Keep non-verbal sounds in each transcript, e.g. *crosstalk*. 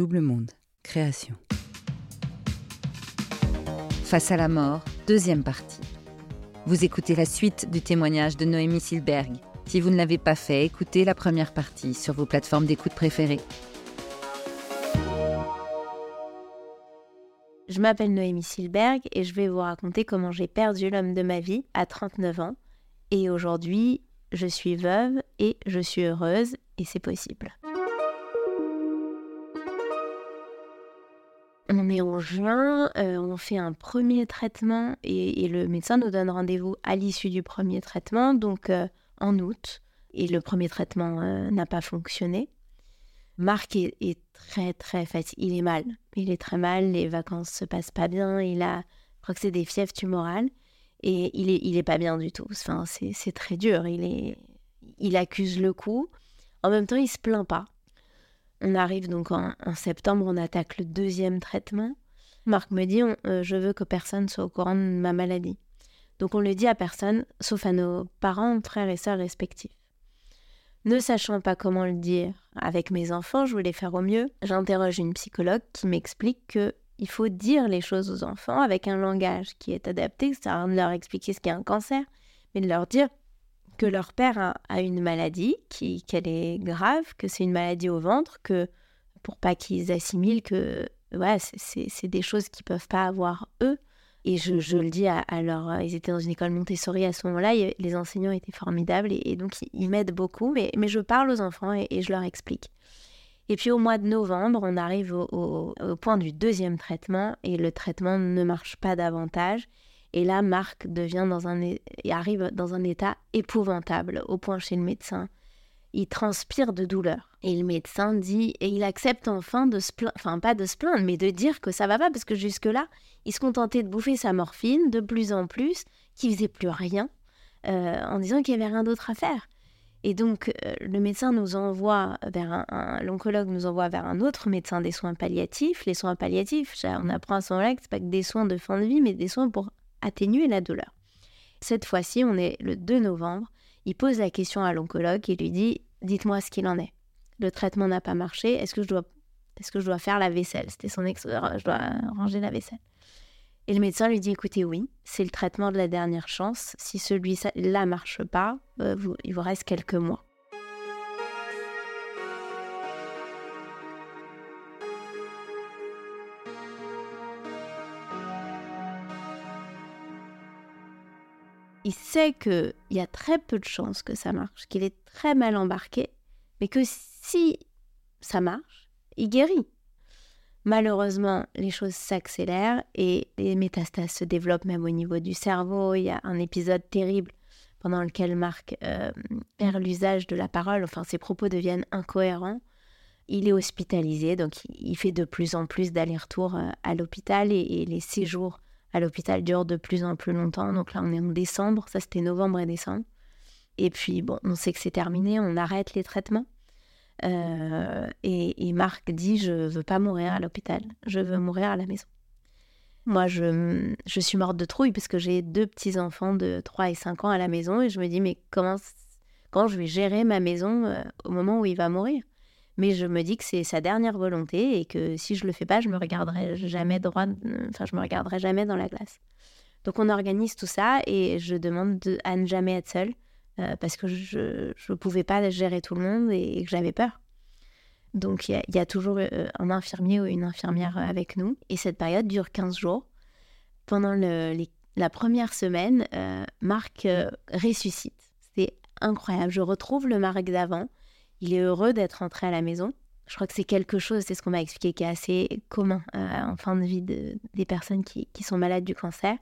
Double Monde, création. Face à la mort, deuxième partie. Vous écoutez la suite du témoignage de Noémie Silberg. Si vous ne l'avez pas fait, écoutez la première partie sur vos plateformes d'écoute préférées. Je m'appelle Noémie Silberg et je vais vous raconter comment j'ai perdu l'homme de ma vie à 39 ans. Et aujourd'hui, je suis veuve et je suis heureuse et c'est possible. On est en juin, euh, on fait un premier traitement et, le médecin nous donne rendez-vous à l'issue du premier traitement, donc euh, en août. Et le premier traitement euh, n'a pas fonctionné. Marc est, très très fatigué. Il est mal. Il est très mal. Les vacances se passent pas bien. Il a, je crois que c'est des fièvres tumorales. Et il est, il est pas bien du tout. Enfin, c'est très dur. Il, est, il accuse le coup. En même temps, il se plaint pas. On arrive donc en, septembre, on attaque le deuxième traitement. Marc me dit euh, Je veux que personne soit au courant de ma maladie. Donc on le dit à personne, sauf à nos parents, frères et sœurs respectifs. Ne sachant pas comment le dire avec mes enfants, je voulais faire au mieux. J'interroge une psychologue qui m'explique que il faut dire les choses aux enfants avec un langage qui est adapté. À de leur expliquer ce qu'est un cancer, mais de leur dire que leur père a, une maladie, qu'elle est grave, que c'est une maladie au ventre, que pour pas qu'ils assimilent que ouais, c'est des choses qu'ils peuvent pas avoir eux. Et je, le dis à, leur... Ils étaient dans une école Montessori à ce moment-là, les enseignants étaient formidables et, donc ils, m'aident beaucoup, mais, mais, je parle aux enfants et, je leur explique. Et puis au mois de novembre, on arrive au, point du deuxième traitement et le traitement ne marche pas davantage. Et là, Marc un, arrive dans un état épouvantable, au point chez le médecin. Il transpire de douleur. Et le médecin dit, et il accepte enfin de se plaindre, enfin pas de se plaindre, mais de dire que ça va pas, parce que jusque-là, il se contentait de bouffer sa morphine de plus en plus, qu'il faisait plus rien, euh, en disant qu'il n'y avait rien d'autre à faire. Et donc, euh, le médecin nous envoie vers un, l'oncologue nous envoie vers un autre médecin des soins palliatifs. Les soins palliatifs, on apprend à ce moment-là que pas que des soins de fin de vie, mais des soins pour atténuer la douleur. Cette fois-ci, on est le 2 novembre. Il pose la question à l'oncologue et lui dit Dites-moi ce qu'il en est. Le traitement n'a pas marché. Est-ce que je dois, est-ce que je dois faire la vaisselle? C'était son ex. Je dois ranger la vaisselle. Et le médecin lui dit Écoutez, oui, c'est le traitement de la dernière chance. Si celui-là marche pas, euh, il vous reste quelques mois. Il sait qu'il y a très peu de chances que ça marche, qu'il est très mal embarqué, mais que si ça marche, il guérit. Malheureusement, les choses s'accélèrent et les métastases se développent même au niveau du cerveau. Il y a un épisode terrible pendant lequel Marc euh, perd l'usage de la parole, enfin ses propos deviennent incohérents. Il est hospitalisé, donc il fait de plus en plus d'allers-retours euh, à l'hôpital et, les séjours à l'hôpital dure de plus en plus longtemps. Donc là, on est en décembre, ça c'était novembre et décembre. Et puis, bon, on sait que c'est terminé, on arrête les traitements. Euh, et, Marc dit Je veux pas mourir à l'hôpital, je veux mourir à la maison. Moi, je, suis morte de trouille parce que j'ai deux petits-enfants de 3 et 5 ans à la maison et je me dis Mais comment, je vais gérer ma maison euh, au moment où il va mourir? Mais je me dis que c'est sa dernière volonté et que si je le fais pas, je me regarderai jamais droit, enfin je me regarderai jamais dans la glace. Donc on organise tout ça et je demande à ne jamais être seule euh, parce que je ne pouvais pas gérer tout le monde et, que j'avais peur. Donc il y, a toujours euh, un infirmier ou une infirmière avec nous et cette période dure 15 jours. Pendant la première semaine, euh, Marc ressuscite. C'est incroyable. Je retrouve le Marc d'avant il est heureux d'être rentré à la maison. Je crois que c'est quelque chose, c'est ce qu'on m'a expliqué, qui est assez commun euh, en fin de vie des personnes qui, sont malades du cancer.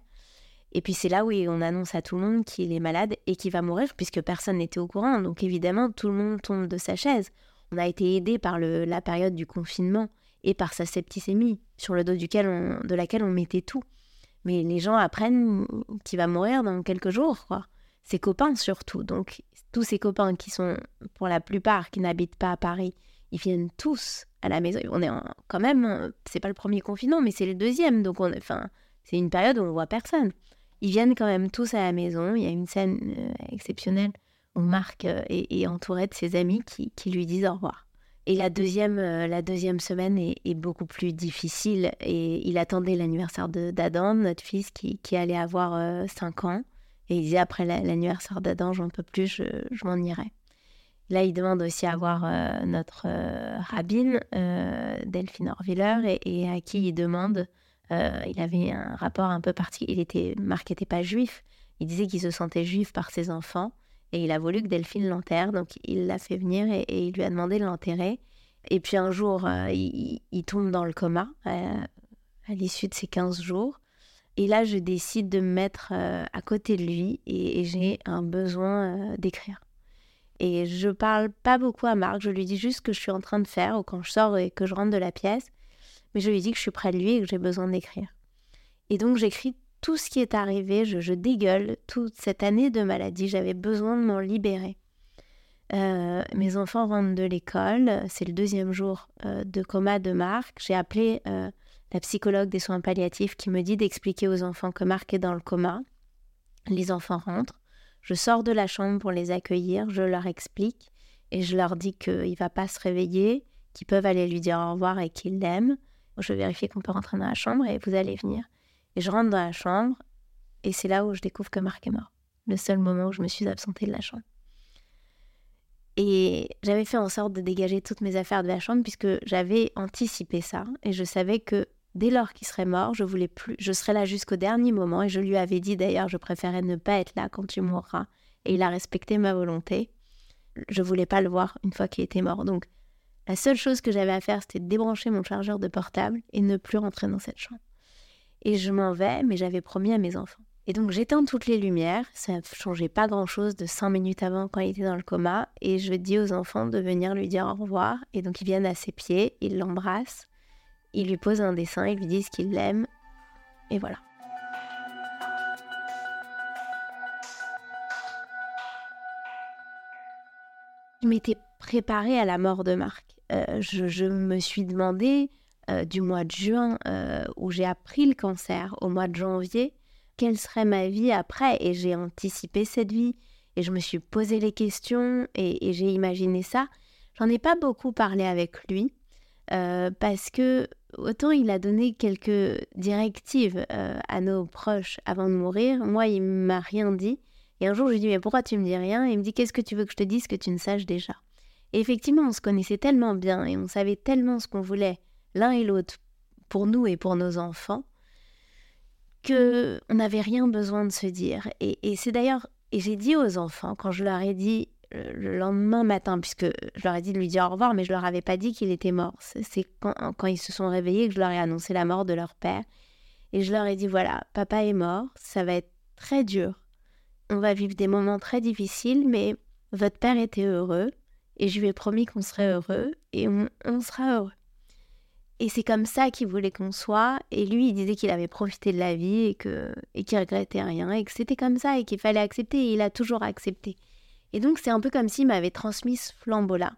Et puis c'est là où on annonce à tout le monde qu'il est malade et qu'il va mourir, puisque personne n'était au courant. Donc évidemment, tout le monde tombe de sa chaise. On a été aidé par la période du confinement et par sa septicémie, sur le dos de laquelle on mettait tout. Mais les gens apprennent qu'il va mourir dans quelques jours, quoi. Ses copains surtout. Donc tous ses copains qui sont, pour la plupart, qui n'habitent pas à Paris, ils viennent tous à la maison. On est quand même, c'est pas le premier confinement, mais c'est le deuxième. Donc, on, enfin, c'est une période où on voit personne. Ils viennent quand même tous à la maison. Il y a une scène euh, exceptionnelle où Marc euh, est, entouré de ses amis qui, lui disent au revoir. Et la deuxième, euh, la deuxième semaine est, beaucoup plus difficile. Et il attendait l'anniversaire d'Adam, notre fils, qui, qui allait avoir 5 ans. Et il disait après l'anniversaire d'Adam, j'en peux plus, je, m'en irai. Là, il demande aussi à voir notre rabbine, Delphine Orviller, et, à qui il demande euh, il avait un rapport un peu particulier. Il était marqué, n'était pas juif. Il disait qu'il se sentait juif par ses enfants et il a voulu que Delphine l'enterre. Donc il l'a fait venir et, il lui a demandé de l'enterrer. Et puis un jour, euh, il, tombe dans le coma euh, à l'issue de ces 15 jours. Et là, je décide de me mettre à côté de lui et, j'ai un besoin d'écrire. Et je parle pas beaucoup à Marc, je lui dis juste ce que je suis en train de faire ou quand je sors et que je rentre de la pièce mais je lui dis que je suis près de lui et que j'ai besoin d'écrire. Et donc j'écris tout ce qui est arrivé, je, dégueule toute cette année de maladie, j'avais besoin de m'en libérer. Euh, mes enfants rentrent de l'école, c'est le deuxième jour euh, de coma de Marc. J'ai appelé euh, la psychologue des soins palliatifs qui me dit d'expliquer aux enfants que est dans le coma. Les enfants rentrent, je sors de la chambre pour les accueillir, je leur explique et je leur dis qu'il ne va pas se réveiller, qu'ils peuvent aller lui dire au revoir et qu'ils l'aiment je vais vérifier qu'on peut rentrer dans la chambre et vous allez venir. Et je rentre dans la chambre et c'est là où je découvre que Marc est mort. Le seul moment où je me suis absentée de la chambre. Et j'avais fait en sorte de dégager toutes mes affaires de la chambre puisque j'avais anticipé ça et je savais que dès lors qu'il serait mort, je voulais plus, je serais là jusqu'au dernier moment et je lui avais dit d'ailleurs, je préférais ne pas être là quand tu mourras et il a respecté ma volonté. Je voulais pas le voir une fois qu'il était mort. Donc la seule chose que j'avais à faire, c'était débrancher mon chargeur de portable et ne plus rentrer dans cette chambre. Et je m'en vais, mais j'avais promis à mes enfants. Et donc j'éteins toutes les lumières, ça ne changeait pas grand-chose de cinq minutes avant quand il était dans le coma, et je dis aux enfants de venir lui dire au revoir, et donc ils viennent à ses pieds, ils l'embrassent, ils lui posent un dessin, ils lui disent qu'ils l'aiment, et voilà. Je m'étais préparée à la mort de Marc. Euh, je, me suis demandé euh, du mois de juin euh, où j'ai appris le cancer au mois de janvier, quelle serait ma vie après Et j'ai anticipé cette vie et je me suis posé les questions et, j'ai imaginé ça. J'en ai pas beaucoup parlé avec lui parce que autant il a donné quelques directives à nos proches avant de mourir, moi il m'a rien dit. Et un jour je lui dis mais pourquoi tu me dis rien? Et il me dit qu'est-ce que tu veux que je te dise que tu ne saches déjà? Et effectivement, on se connaissait tellement bien et on savait tellement ce qu'on voulait l'un et l'autre pour nous et pour nos enfants que on n'avait rien besoin de se dire. Et, c'est d'ailleurs, et j'ai dit aux enfants quand je leur ai dit le lendemain matin, puisque je leur ai dit de lui dire au revoir, mais je leur avais pas dit qu'il était mort. C'est quand, ils se sont réveillés que je leur ai annoncé la mort de leur père. Et je leur ai dit voilà, papa est mort, ça va être très dur. On va vivre des moments très difficiles, mais votre père était heureux et je lui ai promis qu'on serait heureux et on, sera heureux. Et c'est comme ça qu'il voulait qu'on soit. Et lui, il disait qu'il avait profité de la vie et que et qu'il regrettait rien et que c'était comme ça et qu'il fallait accepter. Et il a toujours accepté. Et donc c'est un peu comme s'il m'avait transmis ce flambeau-là.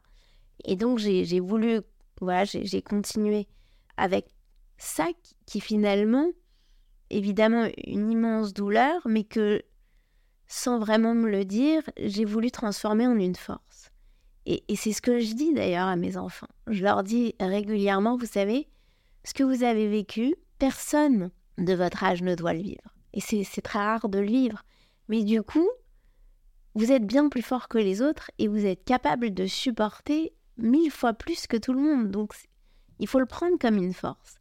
Et donc j'ai voulu, voilà, j'ai continué avec ça qui finalement, évidemment, une immense douleur, mais que sans vraiment me le dire, j'ai voulu transformer en une force. Et, c'est ce que je dis d'ailleurs à mes enfants. Je leur dis régulièrement, vous savez, ce que vous avez vécu, personne de votre âge ne doit le vivre. Et c'est très rare de le vivre. Mais du coup, vous êtes bien plus fort que les autres et vous êtes capable de supporter mille fois plus que tout le monde. Donc, il faut le prendre comme une force.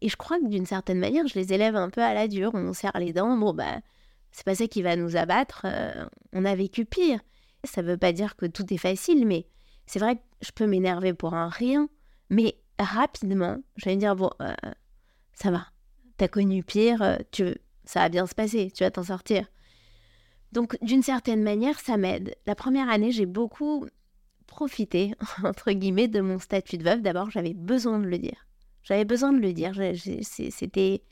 Et je crois que d'une certaine manière, je les élève un peu à la dure. On serre les dents. Bon, bah, c'est pas ça qui va nous abattre. Euh, on a vécu pire. Ça veut pas dire que tout est facile, mais c'est vrai que je peux m'énerver pour un rien, mais rapidement, je vais dire, bon, euh, ça va, t'as connu pire, euh, tu, ça va bien se passer, tu vas t'en sortir. Donc, d'une certaine manière, ça m'aide. La première année, j'ai beaucoup profité, *laughs* entre guillemets, de mon statut de veuve. D'abord, j'avais besoin de le dire. J'avais besoin de le dire. C'était,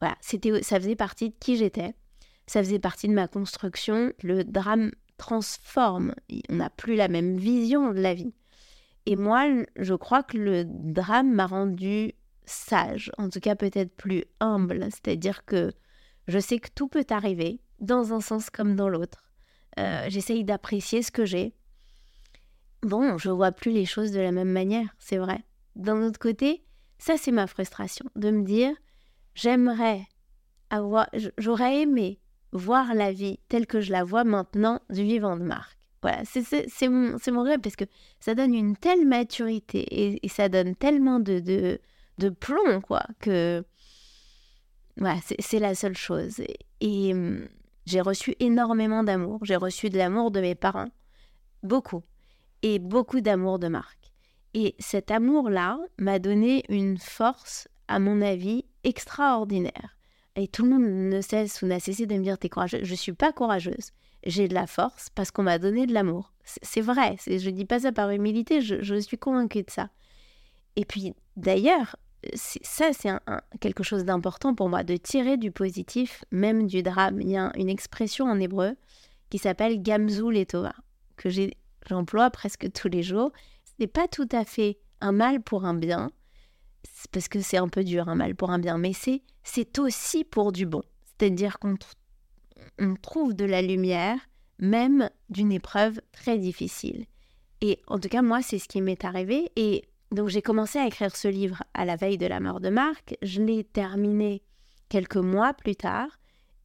voilà, c'était, ça faisait partie de qui j'étais. Ça faisait partie de ma construction. Le drame transforme. On n'a plus la même vision de la vie. Et moi, je crois que le drame m'a rendu sage, en tout cas peut-être plus humble. C'est-à-dire que je sais que tout peut arriver, dans un sens comme dans l'autre. Euh, j'essaye d'apprécier ce que j'ai. bon, je vois plus les choses de la même manière, c'est vrai. D'un autre côté, ça c'est ma frustration, de me dire, j'aimerais avoir, j'aurais aimé voir la vie telle que je la vois maintenant du vivant de Marc. Voilà, c'est mon, mon rêve parce que ça donne une telle maturité et, ça donne tellement de, de, de, plomb, quoi, que voilà, c'est la seule chose. Et, hum, j'ai reçu énormément d'amour. J'ai reçu de l'amour de mes parents, beaucoup, et beaucoup d'amour de Marc. Et cet amour-là m'a donné une force, à mon avis, extraordinaire. Et tout le monde ne cesse ou n'a cessé de me dire T'es courageuse. Je ne suis pas courageuse. J'ai de la force parce qu'on m'a donné de l'amour. C'est vrai. Je ne dis pas ça par humilité. Je, suis convaincue de ça. Et puis, d'ailleurs, ça, c'est quelque chose d'important pour moi, de tirer du positif, même du drame. Il y a une expression en hébreu qui s'appelle Gamzou Letova, que j'emploie presque tous les jours. Ce n'est pas tout à fait un mal pour un bien, parce que c'est un peu dur, un mal pour un bien, mais c'est aussi pour du bon. C'est-à-dire qu'on on trouve de la lumière, même d'une épreuve très difficile. Et en tout cas, moi, c'est ce qui m'est arrivé. Et donc, j'ai commencé à écrire ce livre à la veille de la mort de Marc. Je l'ai terminé quelques mois plus tard.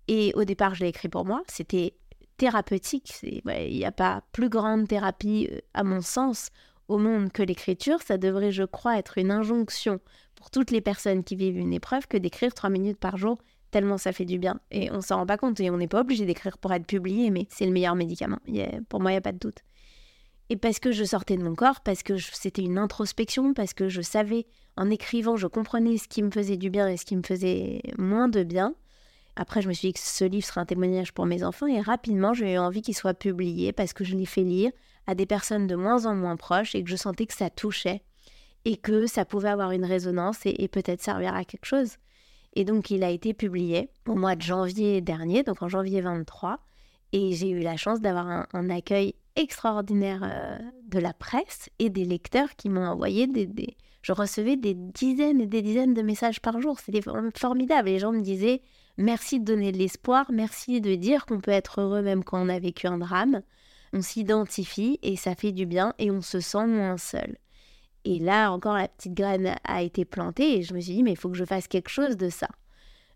Et au départ, je l'ai écrit pour moi. C'était thérapeutique. Il n'y a pas plus grande thérapie, euh, à mon sens, au monde que l'écriture, ça devrait, je crois, être une injonction pour toutes les personnes qui vivent une épreuve que d'écrire trois minutes par jour, tellement ça fait du bien. Et on s'en rend pas compte et on n'est pas obligé d'écrire pour être publié, mais c'est le meilleur médicament. pour moi, il n'y a pas de doute. Et parce que je sortais de mon corps, parce que c'était une introspection, parce que je savais, en écrivant, je comprenais ce qui me faisait du bien et ce qui me faisait moins de bien. Après, je me suis dit que ce livre serait un témoignage pour mes enfants et rapidement, j'ai eu envie qu'il soit publié parce que je l'ai fait lire à des personnes de moins en moins proches et que je sentais que ça touchait et que ça pouvait avoir une résonance et, peut-être servir à quelque chose. Et donc il a été publié au mois de janvier dernier, donc en janvier 23, et j'ai eu la chance d'avoir un, accueil extraordinaire euh, de la presse et des lecteurs qui m'ont envoyé des, Je recevais des dizaines et des dizaines de messages par jour, c'était formidable. Les gens me disaient merci de donner de l'espoir, merci de dire qu'on peut être heureux même quand on a vécu un drame on s'identifie et ça fait du bien et on se sent moins seul. Et là encore, la petite graine a été plantée et je me suis dit, mais il faut que je fasse quelque chose de ça.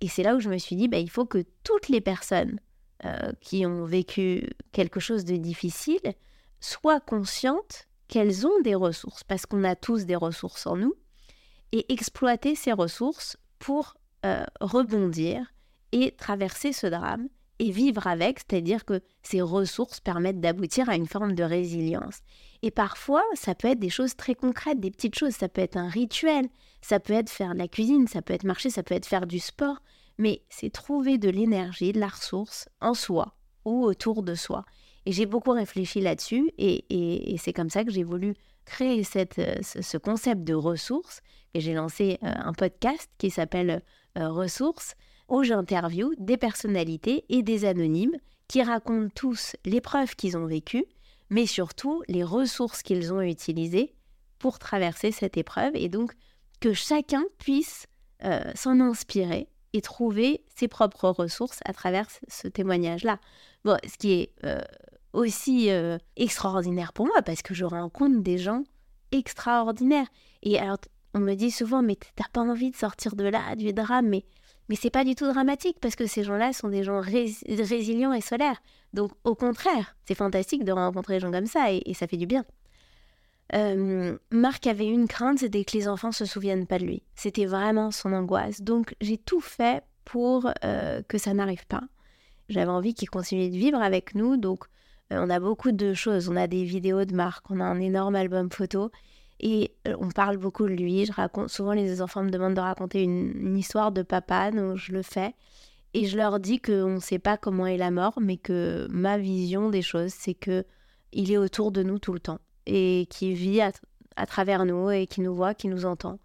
Et c'est là où je me suis dit, bah, il faut que toutes les personnes euh, qui ont vécu quelque chose de difficile soient conscientes qu'elles ont des ressources, parce qu'on a tous des ressources en nous, et exploiter ces ressources pour euh, rebondir et traverser ce drame et vivre avec, c'est-à-dire que ces ressources permettent d'aboutir à une forme de résilience. Et parfois, ça peut être des choses très concrètes, des petites choses, ça peut être un rituel, ça peut être faire de la cuisine, ça peut être marcher, ça peut être faire du sport, mais c'est trouver de l'énergie, de la ressource en soi ou autour de soi. Et j'ai beaucoup réfléchi là-dessus et, c'est comme ça que j'ai voulu créer euh, ce concept de ressources et j'ai lancé euh, un podcast qui s'appelle euh, Ressources où j'interviewe des personnalités et des anonymes qui racontent tous l'épreuve qu'ils ont vécue, mais surtout les ressources qu'ils ont utilisées pour traverser cette épreuve, et donc que chacun puisse s'en inspirer et trouver ses propres ressources à travers ce témoignage-là. Bon, ce qui est euh, aussi euh, extraordinaire pour moi, parce que je rencontre des gens extraordinaires. Et alors, on me dit souvent, mais t'as pas envie de sortir de là, du drame, mais mais c'est pas du tout dramatique parce que ces gens-là sont des gens résilients et solaires. Donc au contraire, c'est fantastique de rencontrer des gens comme ça et, ça fait du bien. Euh, Marc avait une crainte, c'était que les enfants se souviennent pas de lui. C'était vraiment son angoisse. Donc j'ai tout fait pour euh, que ça n'arrive pas. J'avais envie qu'il continue de vivre avec nous. Donc euh, on a beaucoup de choses. On a des vidéos de Marc, on a un énorme album photo. Et on parle beaucoup de lui. Je raconte souvent les enfants me demandent de raconter une, histoire de papa, donc je le fais. Et je leur dis qu'on ne sait pas comment est la mort, mais que ma vision des choses, c'est que il est autour de nous tout le temps et qui vit à, travers nous et qui nous voit, qui nous entend.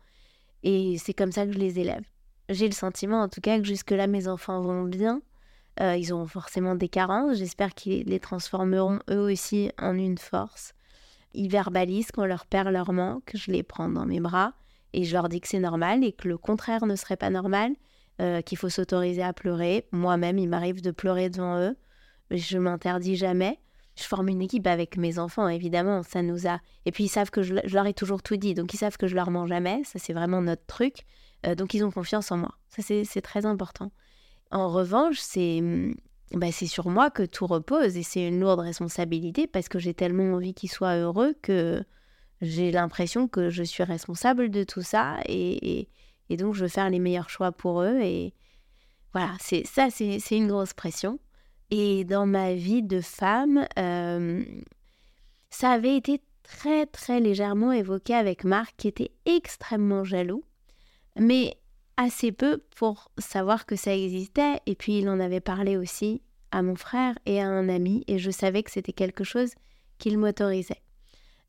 Et c'est comme ça que je les élève. J'ai le sentiment, en tout cas, que jusque-là, mes enfants vont bien. Euh, ils ont forcément des carences. J'espère qu'ils les transformeront eux aussi en une force ils verbalisent quand leur père leur manque, je les prends dans mes bras et je leur dis que c'est normal et que le contraire ne serait pas normal, euh, qu'il faut s'autoriser à pleurer. Moi-même, il m'arrive de pleurer devant eux, je m'interdis jamais. Je forme une équipe avec mes enfants, évidemment, ça nous a... Et puis ils savent que je, leur ai toujours tout dit, donc ils savent que je leur mens jamais, ça c'est vraiment notre truc, euh, donc ils ont confiance en moi, ça c'est très important. En revanche, c'est mm, bah, c'est sur moi que tout repose et c'est une lourde responsabilité parce que j'ai tellement envie qu'ils soient heureux que j'ai l'impression que je suis responsable de tout ça et, et, donc je veux faire les meilleurs choix pour eux et voilà, c'est ça c'est une grosse pression. Et dans ma vie de femme, euh, ça avait été très très légèrement évoqué avec Marc qui était extrêmement jaloux, mais assez peu pour savoir que ça existait. Et puis il en avait parlé aussi à mon frère et à un ami et je savais que c'était quelque chose qu'il m'autorisait.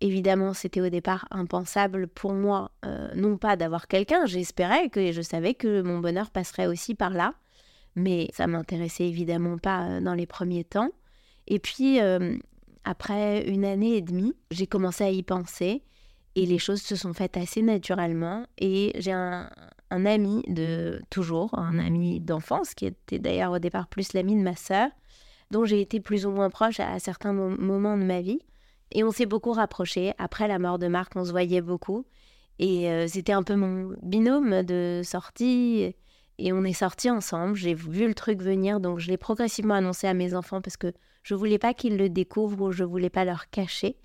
Évidemment, c'était au départ impensable pour moi, euh, non pas d'avoir quelqu'un, j'espérais que je savais que mon bonheur passerait aussi par là mais ça m'intéressait évidemment pas euh, dans les premiers temps. Et puis, euh, après une année et demie, j'ai commencé à y penser et les choses se sont faites assez naturellement. Et j'ai un, ami de toujours, un ami d'enfance, qui était d'ailleurs au départ plus l'ami de ma sœur, dont j'ai été plus ou moins proche à, certains moments de ma vie. Et on s'est beaucoup rapprochés. Après la mort de Marc, on se voyait beaucoup. Et euh, c'était un peu mon binôme de sortie. Et on est sortis ensemble. J'ai vu le truc venir, donc je l'ai progressivement annoncé à mes enfants parce que je voulais pas qu'ils le découvrent ou je voulais pas leur cacher.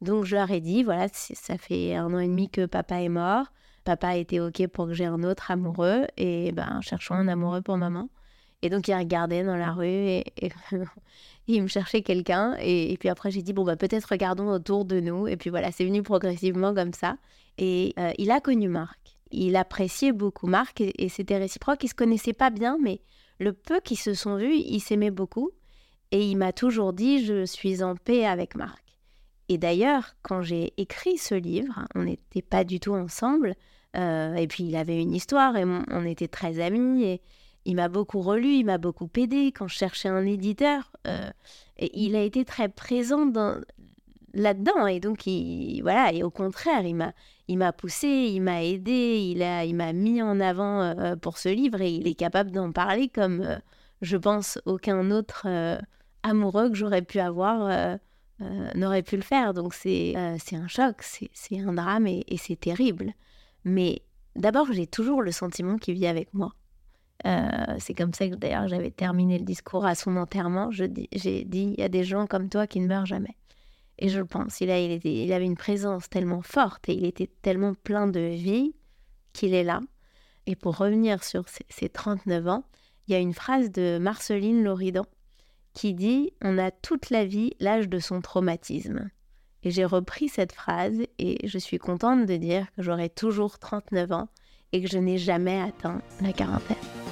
Donc je leur ai dit voilà, ça fait un an et demi que papa est mort. Papa était ok pour que j'ai un autre amoureux et ben cherchons un amoureux pour maman. Et donc il regardait dans la rue et, *laughs* il me cherchait quelqu'un. Et, puis après j'ai dit bon bah peut-être regardons autour de nous. Et puis voilà, c'est venu progressivement comme ça. Et euh, il a connu Marc il appréciait beaucoup Marc et, c'était réciproque. Ils se connaissaient pas bien, mais le peu qu'ils se sont vus, ils s'aimaient beaucoup. Et il m'a toujours dit Je suis en paix avec Marc. Et d'ailleurs, quand j'ai écrit ce livre, on n'était pas du tout ensemble. Euh, et puis il avait une histoire et on, était très amis. Et il m'a beaucoup relu, il m'a beaucoup aidé quand je cherchais un éditeur. Euh, et il a été très présent dans là-dedans. Et donc, il, voilà, et au contraire, il m'a, il m'a poussé, il m'a aidé, il, a, il m'a mis en avant euh, pour ce livre et il est capable d'en parler comme, euh, je pense, aucun autre euh, amoureux que j'aurais pu avoir n'aurait pu le faire. Donc, c'est, c'est un choc, c'est, un drame et, et c'est terrible. Mais d'abord, j'ai toujours le sentiment qu'il vit avec moi. c'est comme ça que d'ailleurs j'avais terminé le discours à son enterrement. J'ai dit il y a des gens comme toi qui ne meurent jamais. Et je le pense, il, a, il, avait une présence tellement forte et il était tellement plein de vie qu'il est là. Et pour revenir sur ses, 39 ans, il y a une phrase de Marceline Loridan qui dit On a toute la vie l'âge de son traumatisme. Et j'ai repris cette phrase et je suis contente de dire que j'aurai toujours 39 ans et que je n'ai jamais atteint la quarantaine.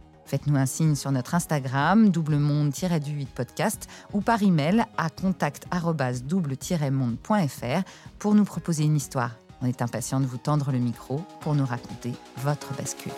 Faites-nous un signe sur notre Instagram, doublemonde-du8 podcast, ou par email à contact-double-monde.fr pour nous proposer une histoire. On est impatient de vous tendre le micro pour nous raconter votre bascule.